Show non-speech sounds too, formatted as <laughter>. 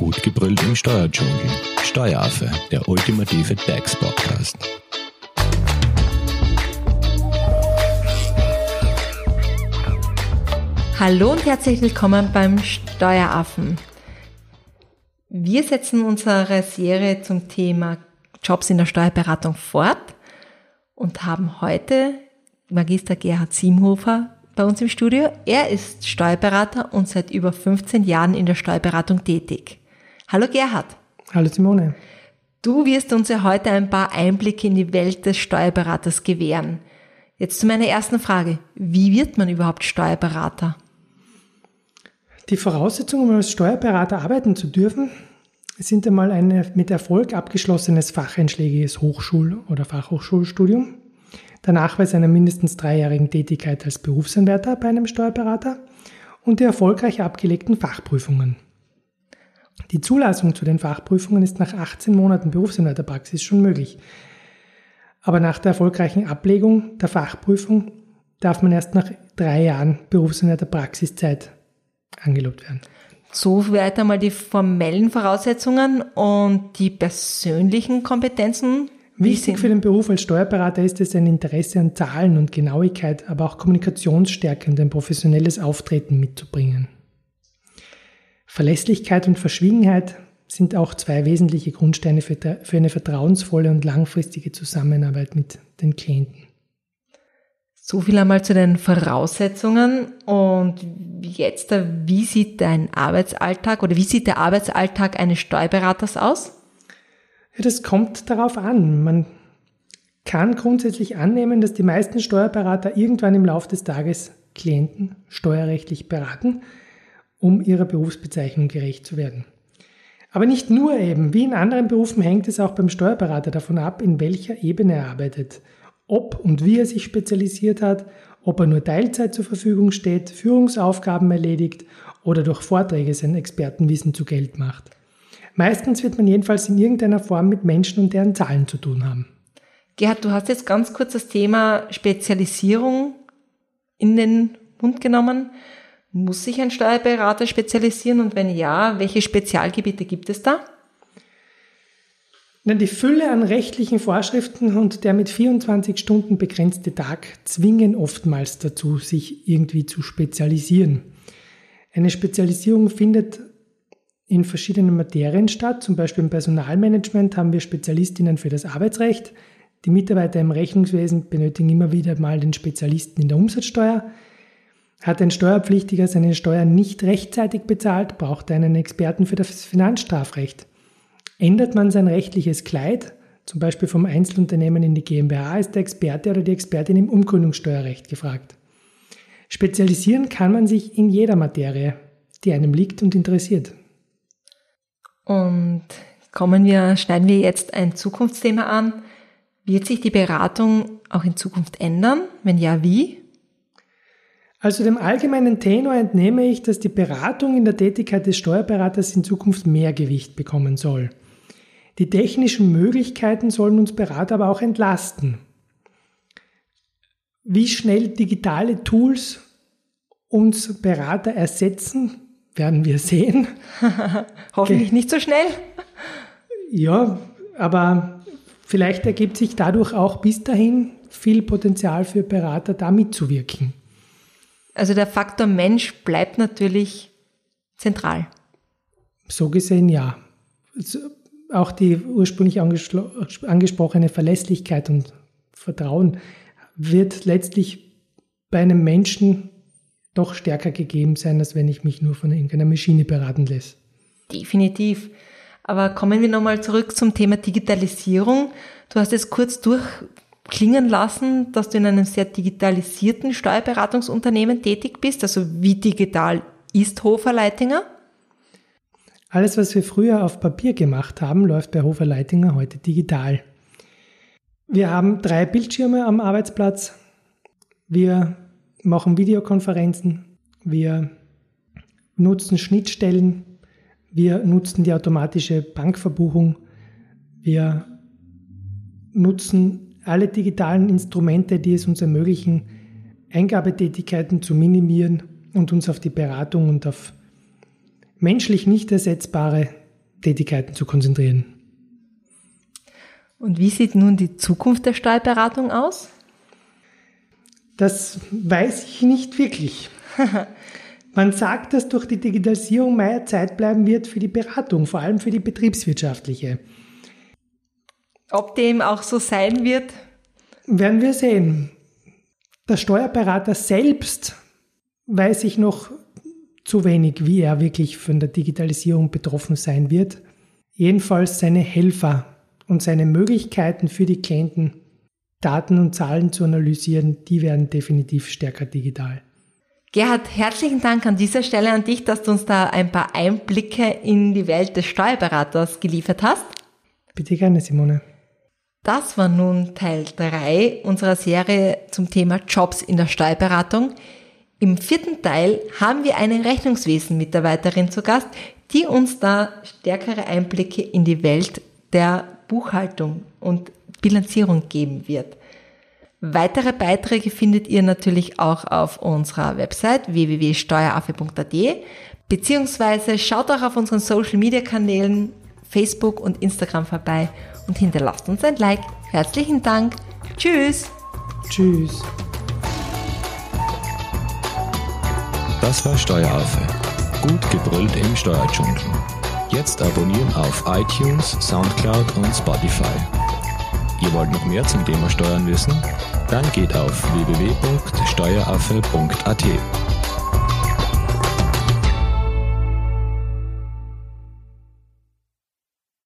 Gut gebrüllt im Steuerdschungel. Steueraffe, der ultimative DAX-Podcast. Hallo und herzlich willkommen beim Steueraffen. Wir setzen unsere Serie zum Thema Jobs in der Steuerberatung fort und haben heute Magister Gerhard Siemhofer bei uns im Studio. Er ist Steuerberater und seit über 15 Jahren in der Steuerberatung tätig. Hallo Gerhard. Hallo Simone. Du wirst uns ja heute ein paar Einblicke in die Welt des Steuerberaters gewähren. Jetzt zu meiner ersten Frage. Wie wird man überhaupt Steuerberater? Die Voraussetzungen, um als Steuerberater arbeiten zu dürfen, sind einmal ein mit Erfolg abgeschlossenes facheinschlägiges Hochschul- oder Fachhochschulstudium, der Nachweis einer mindestens dreijährigen Tätigkeit als Berufsanwärter bei einem Steuerberater und die erfolgreich abgelegten Fachprüfungen. Die Zulassung zu den Fachprüfungen ist nach 18 Monaten Berufsanwärterpraxis schon möglich. Aber nach der erfolgreichen Ablegung der Fachprüfung darf man erst nach drei Jahren Berufsanwärterpraxiszeit angelobt werden. So weit einmal die formellen Voraussetzungen und die persönlichen Kompetenzen. Wichtig für den Beruf als Steuerberater ist es, ein Interesse an Zahlen und Genauigkeit, aber auch Kommunikationsstärke und ein professionelles Auftreten mitzubringen. Verlässlichkeit und Verschwiegenheit sind auch zwei wesentliche Grundsteine für, für eine vertrauensvolle und langfristige Zusammenarbeit mit den Klienten. So viel einmal zu den Voraussetzungen. Und jetzt, wie sieht dein Arbeitsalltag oder wie sieht der Arbeitsalltag eines Steuerberaters aus? Ja, das kommt darauf an. Man kann grundsätzlich annehmen, dass die meisten Steuerberater irgendwann im Laufe des Tages Klienten steuerrechtlich beraten um ihrer Berufsbezeichnung gerecht zu werden. Aber nicht nur eben, wie in anderen Berufen hängt es auch beim Steuerberater davon ab, in welcher Ebene er arbeitet, ob und wie er sich spezialisiert hat, ob er nur Teilzeit zur Verfügung steht, Führungsaufgaben erledigt oder durch Vorträge sein Expertenwissen zu Geld macht. Meistens wird man jedenfalls in irgendeiner Form mit Menschen und deren Zahlen zu tun haben. Gerhard, du hast jetzt ganz kurz das Thema Spezialisierung in den Mund genommen. Muss sich ein Steuerberater spezialisieren und wenn ja, welche Spezialgebiete gibt es da? Die Fülle an rechtlichen Vorschriften und der mit 24 Stunden begrenzte Tag zwingen oftmals dazu, sich irgendwie zu spezialisieren. Eine Spezialisierung findet in verschiedenen Materien statt. Zum Beispiel im Personalmanagement haben wir Spezialistinnen für das Arbeitsrecht. Die Mitarbeiter im Rechnungswesen benötigen immer wieder mal den Spezialisten in der Umsatzsteuer. Hat ein Steuerpflichtiger seine Steuern nicht rechtzeitig bezahlt, braucht er einen Experten für das Finanzstrafrecht. Ändert man sein rechtliches Kleid, zum Beispiel vom Einzelunternehmen in die GmbH, ist der Experte oder die Expertin im Umgründungssteuerrecht gefragt. Spezialisieren kann man sich in jeder Materie, die einem liegt und interessiert. Und kommen wir, schneiden wir jetzt ein Zukunftsthema an. Wird sich die Beratung auch in Zukunft ändern? Wenn ja, wie? Also dem allgemeinen Tenor entnehme ich, dass die Beratung in der Tätigkeit des Steuerberaters in Zukunft mehr Gewicht bekommen soll. Die technischen Möglichkeiten sollen uns Berater aber auch entlasten. Wie schnell digitale Tools uns Berater ersetzen, werden wir sehen. <laughs> Hoffentlich okay. nicht so schnell. Ja, aber vielleicht ergibt sich dadurch auch bis dahin viel Potenzial für Berater, da mitzuwirken. Also der Faktor Mensch bleibt natürlich zentral. So gesehen ja. Auch die ursprünglich angesprochene Verlässlichkeit und Vertrauen wird letztlich bei einem Menschen doch stärker gegeben sein, als wenn ich mich nur von irgendeiner Maschine beraten lässt. Definitiv. Aber kommen wir nochmal zurück zum Thema Digitalisierung. Du hast es kurz durch klingen lassen, dass du in einem sehr digitalisierten Steuerberatungsunternehmen tätig bist. Also wie digital ist Hofer Leitinger? Alles, was wir früher auf Papier gemacht haben, läuft bei Hofer Leitinger heute digital. Wir haben drei Bildschirme am Arbeitsplatz. Wir machen Videokonferenzen. Wir nutzen Schnittstellen. Wir nutzen die automatische Bankverbuchung. Wir nutzen alle digitalen Instrumente, die es uns ermöglichen, Eingabetätigkeiten zu minimieren und uns auf die Beratung und auf menschlich nicht ersetzbare Tätigkeiten zu konzentrieren. Und wie sieht nun die Zukunft der Steuerberatung aus? Das weiß ich nicht wirklich. <laughs> Man sagt, dass durch die Digitalisierung mehr Zeit bleiben wird für die Beratung, vor allem für die betriebswirtschaftliche. Ob dem auch so sein wird? Werden wir sehen. Der Steuerberater selbst weiß ich noch zu wenig, wie er wirklich von der Digitalisierung betroffen sein wird. Jedenfalls seine Helfer und seine Möglichkeiten für die Klienten, Daten und Zahlen zu analysieren, die werden definitiv stärker digital. Gerhard, herzlichen Dank an dieser Stelle an dich, dass du uns da ein paar Einblicke in die Welt des Steuerberaters geliefert hast. Bitte gerne, Simone. Das war nun Teil 3 unserer Serie zum Thema Jobs in der Steuerberatung. Im vierten Teil haben wir eine Rechnungswesen-Mitarbeiterin zu Gast, die uns da stärkere Einblicke in die Welt der Buchhaltung und Bilanzierung geben wird. Weitere Beiträge findet ihr natürlich auch auf unserer Website www.steueraffe.at beziehungsweise schaut auch auf unseren Social Media Kanälen Facebook und Instagram vorbei und hinterlasst uns ein Like. Herzlichen Dank. Tschüss. Tschüss. Das war Steueraffe. Gut gebrüllt im Steuerdschungel. Jetzt abonnieren auf iTunes, Soundcloud und Spotify. Ihr wollt noch mehr zum Thema Steuern wissen? Dann geht auf www.steueraffe.at.